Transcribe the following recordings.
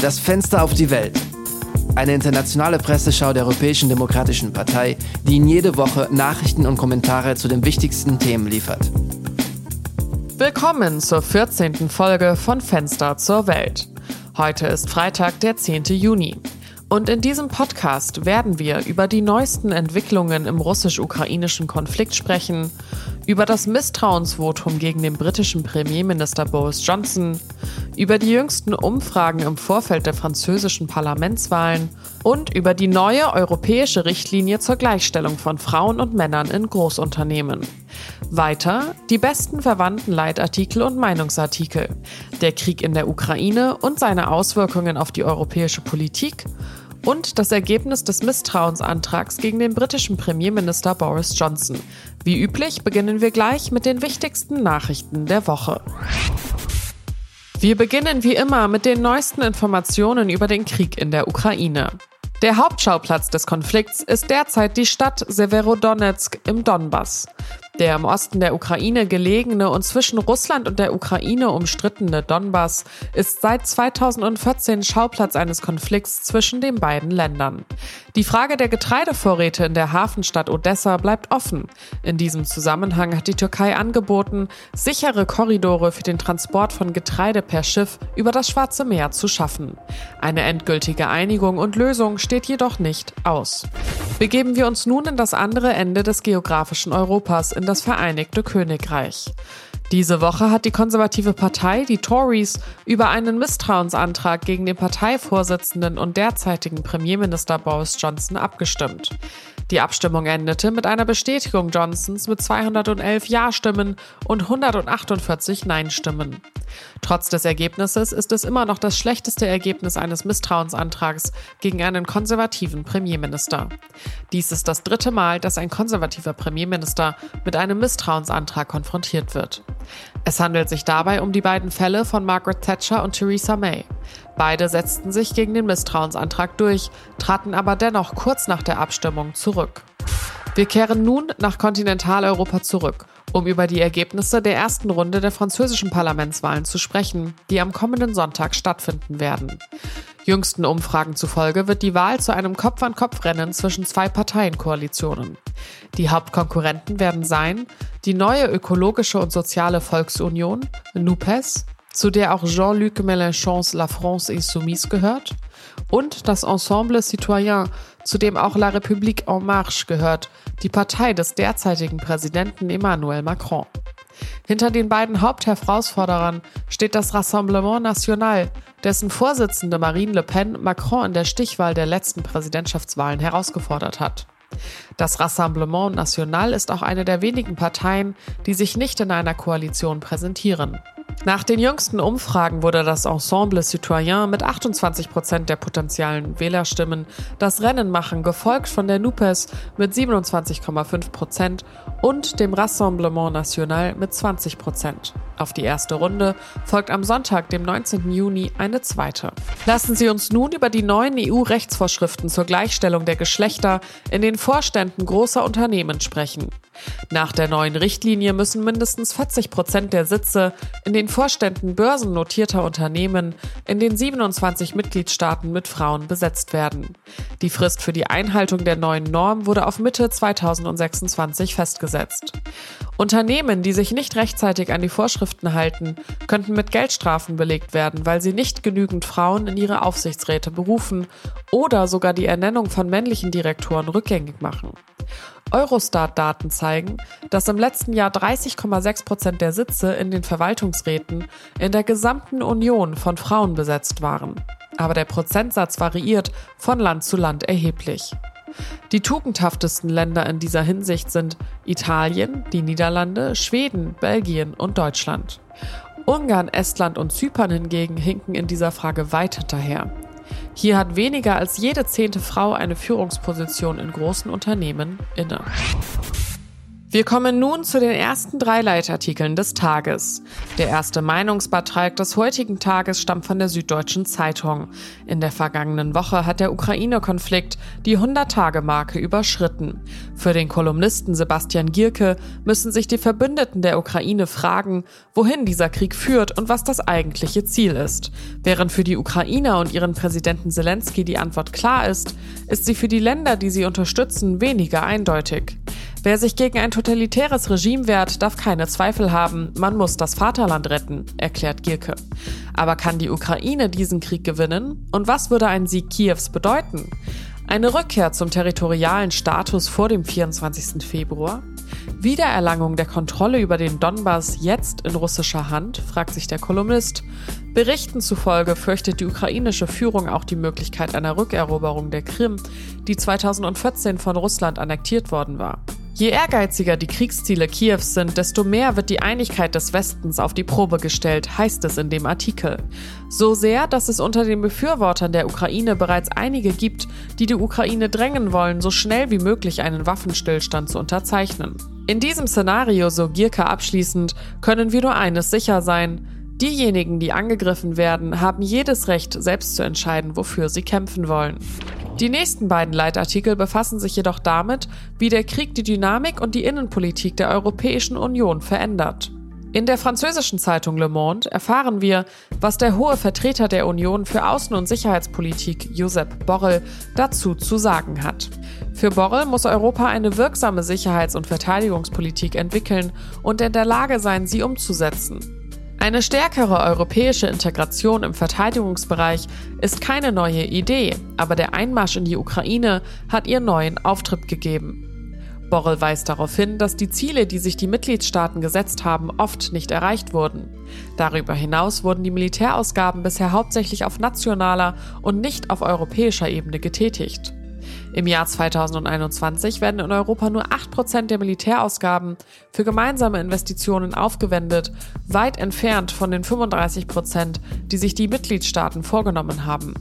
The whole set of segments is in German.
Das Fenster auf die Welt. Eine internationale Presseschau der Europäischen Demokratischen Partei, die Ihnen jede Woche Nachrichten und Kommentare zu den wichtigsten Themen liefert. Willkommen zur 14. Folge von Fenster zur Welt. Heute ist Freitag, der 10. Juni. Und in diesem Podcast werden wir über die neuesten Entwicklungen im russisch-ukrainischen Konflikt sprechen, über das Misstrauensvotum gegen den britischen Premierminister Boris Johnson, über die jüngsten Umfragen im Vorfeld der französischen Parlamentswahlen und über die neue europäische Richtlinie zur Gleichstellung von Frauen und Männern in Großunternehmen. Weiter die besten verwandten Leitartikel und Meinungsartikel, der Krieg in der Ukraine und seine Auswirkungen auf die europäische Politik und das Ergebnis des Misstrauensantrags gegen den britischen Premierminister Boris Johnson. Wie üblich beginnen wir gleich mit den wichtigsten Nachrichten der Woche. Wir beginnen wie immer mit den neuesten Informationen über den Krieg in der Ukraine. Der Hauptschauplatz des Konflikts ist derzeit die Stadt Severodonetsk im Donbass. Der im Osten der Ukraine gelegene und zwischen Russland und der Ukraine umstrittene Donbass ist seit 2014 Schauplatz eines Konflikts zwischen den beiden Ländern. Die Frage der Getreidevorräte in der Hafenstadt Odessa bleibt offen. In diesem Zusammenhang hat die Türkei angeboten, sichere Korridore für den Transport von Getreide per Schiff über das Schwarze Meer zu schaffen. Eine endgültige Einigung und Lösung steht jedoch nicht aus. Begeben wir uns nun in das andere Ende des geografischen Europas, in das Vereinigte Königreich. Diese Woche hat die konservative Partei, die Tories, über einen Misstrauensantrag gegen den Parteivorsitzenden und derzeitigen Premierminister Boris Johnson abgestimmt. Die Abstimmung endete mit einer Bestätigung Johnsons mit 211 Ja-Stimmen und 148 Nein-Stimmen. Trotz des Ergebnisses ist es immer noch das schlechteste Ergebnis eines Misstrauensantrags gegen einen konservativen Premierminister. Dies ist das dritte Mal, dass ein konservativer Premierminister mit einem Misstrauensantrag konfrontiert wird. Es handelt sich dabei um die beiden Fälle von Margaret Thatcher und Theresa May. Beide setzten sich gegen den Misstrauensantrag durch, traten aber dennoch kurz nach der Abstimmung zurück. Wir kehren nun nach Kontinentaleuropa zurück, um über die Ergebnisse der ersten Runde der französischen Parlamentswahlen zu sprechen, die am kommenden Sonntag stattfinden werden. Jüngsten Umfragen zufolge wird die Wahl zu einem Kopf-an-Kopf-Rennen zwischen zwei Parteienkoalitionen. Die Hauptkonkurrenten werden sein die neue ökologische und soziale Volksunion, NUPES, zu der auch Jean-Luc Mélenchons La France Insoumise gehört, und das Ensemble Citoyen, zu dem auch La République en Marche gehört, die Partei des derzeitigen Präsidenten Emmanuel Macron. Hinter den beiden Hauptherausforderern steht das Rassemblement National, dessen Vorsitzende Marine Le Pen Macron in der Stichwahl der letzten Präsidentschaftswahlen herausgefordert hat. Das Rassemblement National ist auch eine der wenigen Parteien, die sich nicht in einer Koalition präsentieren. Nach den jüngsten Umfragen wurde das Ensemble Citoyen mit 28 Prozent der potenziellen Wählerstimmen das Rennen machen, gefolgt von der NUPES mit 27,5 Prozent und dem Rassemblement National mit 20 Prozent. Auf die erste Runde folgt am Sonntag, dem 19. Juni, eine zweite. Lassen Sie uns nun über die neuen EU-Rechtsvorschriften zur Gleichstellung der Geschlechter in den Vorständen großer Unternehmen sprechen. Nach der neuen Richtlinie müssen mindestens 40 Prozent der Sitze in den Vorständen börsennotierter Unternehmen in den 27 Mitgliedstaaten mit Frauen besetzt werden. Die Frist für die Einhaltung der neuen Norm wurde auf Mitte 2026 festgesetzt. Unternehmen, die sich nicht rechtzeitig an die Vorschriften halten, könnten mit Geldstrafen belegt werden, weil sie nicht genügend Frauen in ihre Aufsichtsräte berufen oder sogar die Ernennung von männlichen Direktoren rückgängig machen. Eurostat-Daten zeigen, dass im letzten Jahr 30,6 Prozent der Sitze in den Verwaltungsräten in der gesamten Union von Frauen besetzt waren. Aber der Prozentsatz variiert von Land zu Land erheblich. Die tugendhaftesten Länder in dieser Hinsicht sind Italien, die Niederlande, Schweden, Belgien und Deutschland. Ungarn, Estland und Zypern hingegen hinken in dieser Frage weit hinterher. Hier hat weniger als jede zehnte Frau eine Führungsposition in großen Unternehmen inne. Wir kommen nun zu den ersten drei Leitartikeln des Tages. Der erste Meinungsbeitrag des heutigen Tages stammt von der Süddeutschen Zeitung. In der vergangenen Woche hat der Ukraine-Konflikt die 100-Tage-Marke überschritten. Für den Kolumnisten Sebastian Gierke müssen sich die Verbündeten der Ukraine fragen, wohin dieser Krieg führt und was das eigentliche Ziel ist. Während für die Ukrainer und ihren Präsidenten Zelensky die Antwort klar ist, ist sie für die Länder, die sie unterstützen, weniger eindeutig. Wer sich gegen ein totalitäres Regime wehrt, darf keine Zweifel haben, man muss das Vaterland retten, erklärt Gierke. Aber kann die Ukraine diesen Krieg gewinnen? Und was würde ein Sieg Kiews bedeuten? Eine Rückkehr zum territorialen Status vor dem 24. Februar? Wiedererlangung der Kontrolle über den Donbass jetzt in russischer Hand, fragt sich der Kolumnist. Berichten zufolge fürchtet die ukrainische Führung auch die Möglichkeit einer Rückeroberung der Krim, die 2014 von Russland annektiert worden war. Je ehrgeiziger die Kriegsziele Kiews sind, desto mehr wird die Einigkeit des Westens auf die Probe gestellt, heißt es in dem Artikel. So sehr, dass es unter den Befürwortern der Ukraine bereits einige gibt, die die Ukraine drängen wollen, so schnell wie möglich einen Waffenstillstand zu unterzeichnen. In diesem Szenario, so Gierke abschließend, können wir nur eines sicher sein. Diejenigen, die angegriffen werden, haben jedes Recht, selbst zu entscheiden, wofür sie kämpfen wollen. Die nächsten beiden Leitartikel befassen sich jedoch damit, wie der Krieg die Dynamik und die Innenpolitik der Europäischen Union verändert. In der französischen Zeitung Le Monde erfahren wir, was der hohe Vertreter der Union für Außen- und Sicherheitspolitik, Josep Borrell, dazu zu sagen hat. Für Borrell muss Europa eine wirksame Sicherheits- und Verteidigungspolitik entwickeln und in der Lage sein, sie umzusetzen. Eine stärkere europäische Integration im Verteidigungsbereich ist keine neue Idee, aber der Einmarsch in die Ukraine hat ihr neuen Auftritt gegeben. Borrell weist darauf hin, dass die Ziele, die sich die Mitgliedstaaten gesetzt haben, oft nicht erreicht wurden. Darüber hinaus wurden die Militärausgaben bisher hauptsächlich auf nationaler und nicht auf europäischer Ebene getätigt. Im Jahr 2021 werden in Europa nur 8% der Militärausgaben für gemeinsame Investitionen aufgewendet, weit entfernt von den 35%, die sich die Mitgliedstaaten vorgenommen haben.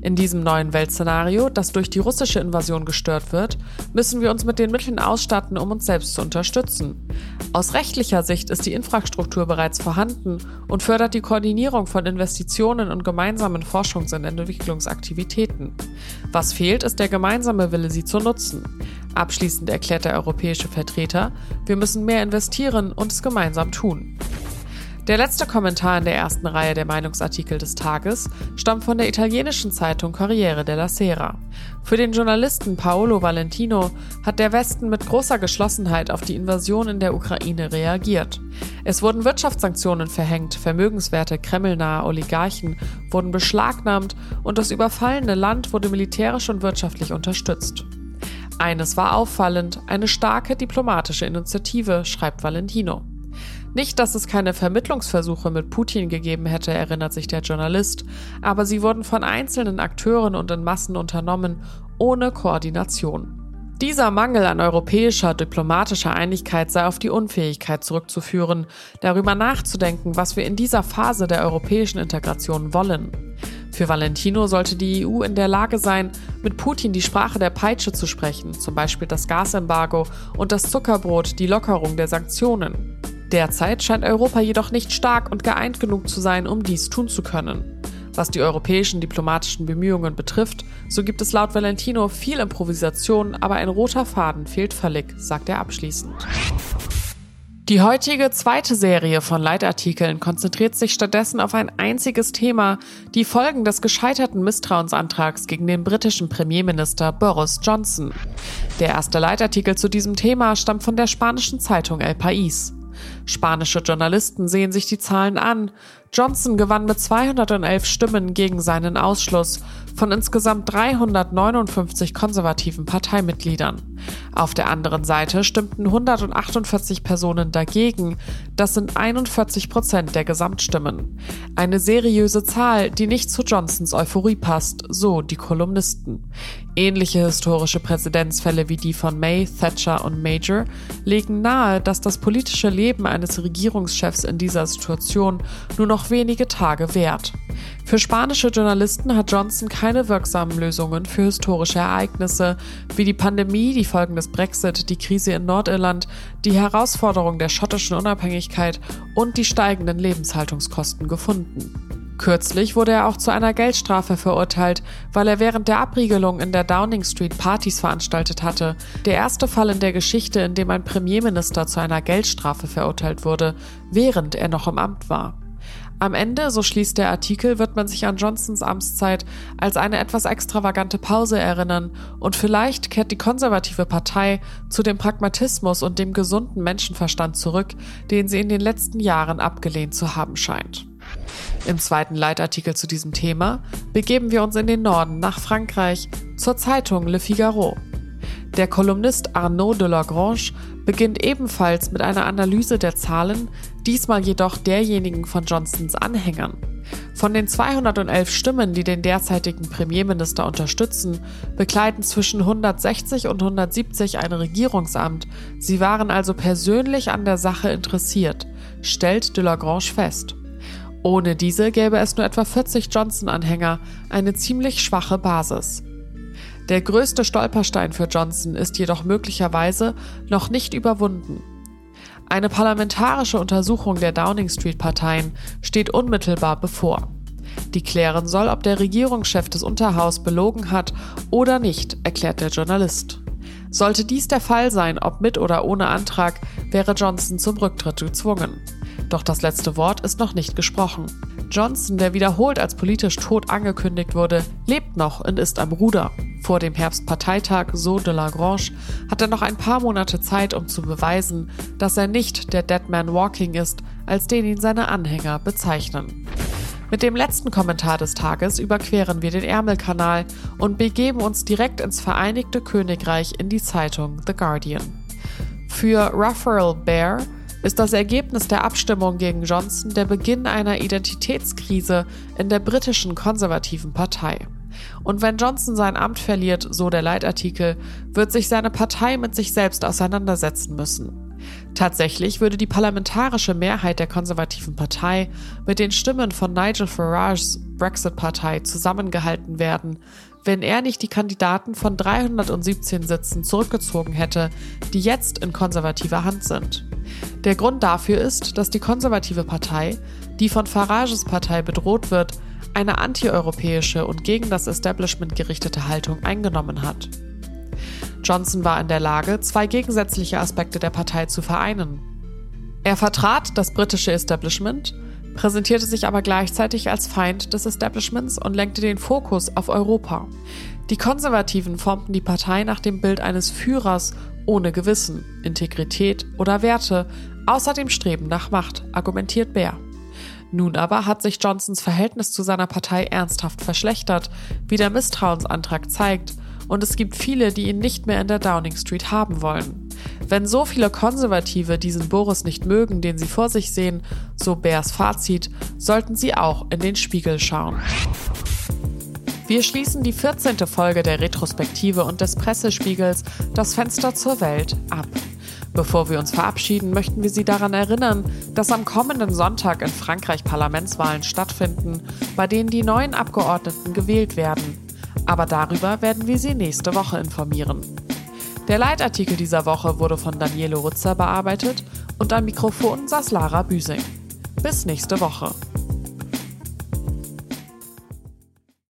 In diesem neuen Weltszenario, das durch die russische Invasion gestört wird, müssen wir uns mit den Mitteln ausstatten, um uns selbst zu unterstützen. Aus rechtlicher Sicht ist die Infrastruktur bereits vorhanden und fördert die Koordinierung von Investitionen und gemeinsamen Forschungs- und Entwicklungsaktivitäten. Was fehlt, ist der gemeinsame Wille, sie zu nutzen. Abschließend erklärt der europäische Vertreter, wir müssen mehr investieren und es gemeinsam tun. Der letzte Kommentar in der ersten Reihe der Meinungsartikel des Tages stammt von der italienischen Zeitung Corriere della Sera. Für den Journalisten Paolo Valentino hat der Westen mit großer Geschlossenheit auf die Invasion in der Ukraine reagiert. Es wurden Wirtschaftssanktionen verhängt, vermögenswerte kremlnahe Oligarchen wurden beschlagnahmt und das überfallene Land wurde militärisch und wirtschaftlich unterstützt. Eines war auffallend, eine starke diplomatische Initiative, schreibt Valentino. Nicht, dass es keine Vermittlungsversuche mit Putin gegeben hätte, erinnert sich der Journalist, aber sie wurden von einzelnen Akteuren und in Massen unternommen, ohne Koordination. Dieser Mangel an europäischer diplomatischer Einigkeit sei auf die Unfähigkeit zurückzuführen, darüber nachzudenken, was wir in dieser Phase der europäischen Integration wollen. Für Valentino sollte die EU in der Lage sein, mit Putin die Sprache der Peitsche zu sprechen, zum Beispiel das Gasembargo und das Zuckerbrot, die Lockerung der Sanktionen. Derzeit scheint Europa jedoch nicht stark und geeint genug zu sein, um dies tun zu können. Was die europäischen diplomatischen Bemühungen betrifft, so gibt es laut Valentino viel Improvisation, aber ein roter Faden fehlt völlig, sagt er abschließend. Die heutige zweite Serie von Leitartikeln konzentriert sich stattdessen auf ein einziges Thema, die Folgen des gescheiterten Misstrauensantrags gegen den britischen Premierminister Boris Johnson. Der erste Leitartikel zu diesem Thema stammt von der spanischen Zeitung El País. Spanische Journalisten sehen sich die Zahlen an. Johnson gewann mit 211 Stimmen gegen seinen Ausschluss von insgesamt 359 konservativen Parteimitgliedern. Auf der anderen Seite stimmten 148 Personen dagegen. Das sind 41 Prozent der Gesamtstimmen. Eine seriöse Zahl, die nicht zu Johnsons Euphorie passt, so die Kolumnisten. Ähnliche historische Präzedenzfälle wie die von May, Thatcher und Major legen nahe, dass das politische Leben eines Regierungschefs in dieser Situation nur noch wenige Tage währt. Für spanische Journalisten hat Johnson keine wirksamen Lösungen für historische Ereignisse wie die Pandemie, die Folgen des Brexit, die Krise in Nordirland, die Herausforderung der schottischen Unabhängigkeit und die steigenden Lebenshaltungskosten gefunden. Kürzlich wurde er auch zu einer Geldstrafe verurteilt, weil er während der Abriegelung in der Downing Street Partys veranstaltet hatte. Der erste Fall in der Geschichte, in dem ein Premierminister zu einer Geldstrafe verurteilt wurde, während er noch im Amt war. Am Ende, so schließt der Artikel, wird man sich an Johnsons Amtszeit als eine etwas extravagante Pause erinnern und vielleicht kehrt die konservative Partei zu dem Pragmatismus und dem gesunden Menschenverstand zurück, den sie in den letzten Jahren abgelehnt zu haben scheint. Im zweiten Leitartikel zu diesem Thema begeben wir uns in den Norden nach Frankreich zur Zeitung Le Figaro. Der Kolumnist Arnaud de Lagrange beginnt ebenfalls mit einer Analyse der Zahlen, diesmal jedoch derjenigen von Johnsons Anhängern. Von den 211 Stimmen, die den derzeitigen Premierminister unterstützen, bekleiden zwischen 160 und 170 ein Regierungsamt. Sie waren also persönlich an der Sache interessiert, stellt de Lagrange fest. Ohne diese gäbe es nur etwa 40 Johnson-Anhänger, eine ziemlich schwache Basis. Der größte Stolperstein für Johnson ist jedoch möglicherweise noch nicht überwunden. Eine parlamentarische Untersuchung der Downing Street-Parteien steht unmittelbar bevor. Die klären soll, ob der Regierungschef des Unterhaus belogen hat oder nicht, erklärt der Journalist. Sollte dies der Fall sein, ob mit oder ohne Antrag, wäre Johnson zum Rücktritt gezwungen. Doch das letzte Wort ist noch nicht gesprochen. Johnson, der wiederholt als politisch tot angekündigt wurde, lebt noch und ist am Ruder. Vor dem Herbstparteitag, so de Lagrange, hat er noch ein paar Monate Zeit, um zu beweisen, dass er nicht der Dead Man Walking ist, als den ihn seine Anhänger bezeichnen. Mit dem letzten Kommentar des Tages überqueren wir den Ärmelkanal und begeben uns direkt ins Vereinigte Königreich in die Zeitung The Guardian. Für Raphael Bear ist das Ergebnis der Abstimmung gegen Johnson der Beginn einer Identitätskrise in der britischen konservativen Partei. Und wenn Johnson sein Amt verliert, so der Leitartikel, wird sich seine Partei mit sich selbst auseinandersetzen müssen. Tatsächlich würde die parlamentarische Mehrheit der konservativen Partei mit den Stimmen von Nigel Farages Brexit-Partei zusammengehalten werden, wenn er nicht die Kandidaten von 317 Sitzen zurückgezogen hätte, die jetzt in konservativer Hand sind. Der Grund dafür ist, dass die konservative Partei, die von Farages Partei bedroht wird, eine antieuropäische und gegen das Establishment gerichtete Haltung eingenommen hat. Johnson war in der Lage, zwei gegensätzliche Aspekte der Partei zu vereinen. Er vertrat das britische Establishment, präsentierte sich aber gleichzeitig als Feind des Establishments und lenkte den Fokus auf Europa. Die Konservativen formten die Partei nach dem Bild eines Führers ohne Gewissen, Integrität oder Werte, außer dem Streben nach Macht, argumentiert Bär. Nun aber hat sich Johnsons Verhältnis zu seiner Partei ernsthaft verschlechtert, wie der Misstrauensantrag zeigt, und es gibt viele, die ihn nicht mehr in der Downing Street haben wollen. Wenn so viele Konservative diesen Boris nicht mögen, den sie vor sich sehen, so Bärs Fazit, sollten sie auch in den Spiegel schauen. Wir schließen die 14. Folge der Retrospektive und des Pressespiegels Das Fenster zur Welt ab. Bevor wir uns verabschieden, möchten wir Sie daran erinnern, dass am kommenden Sonntag in Frankreich Parlamentswahlen stattfinden, bei denen die neuen Abgeordneten gewählt werden. Aber darüber werden wir Sie nächste Woche informieren. Der Leitartikel dieser Woche wurde von Daniele Rutzer bearbeitet und am Mikrofon saß Lara Büsing. Bis nächste Woche.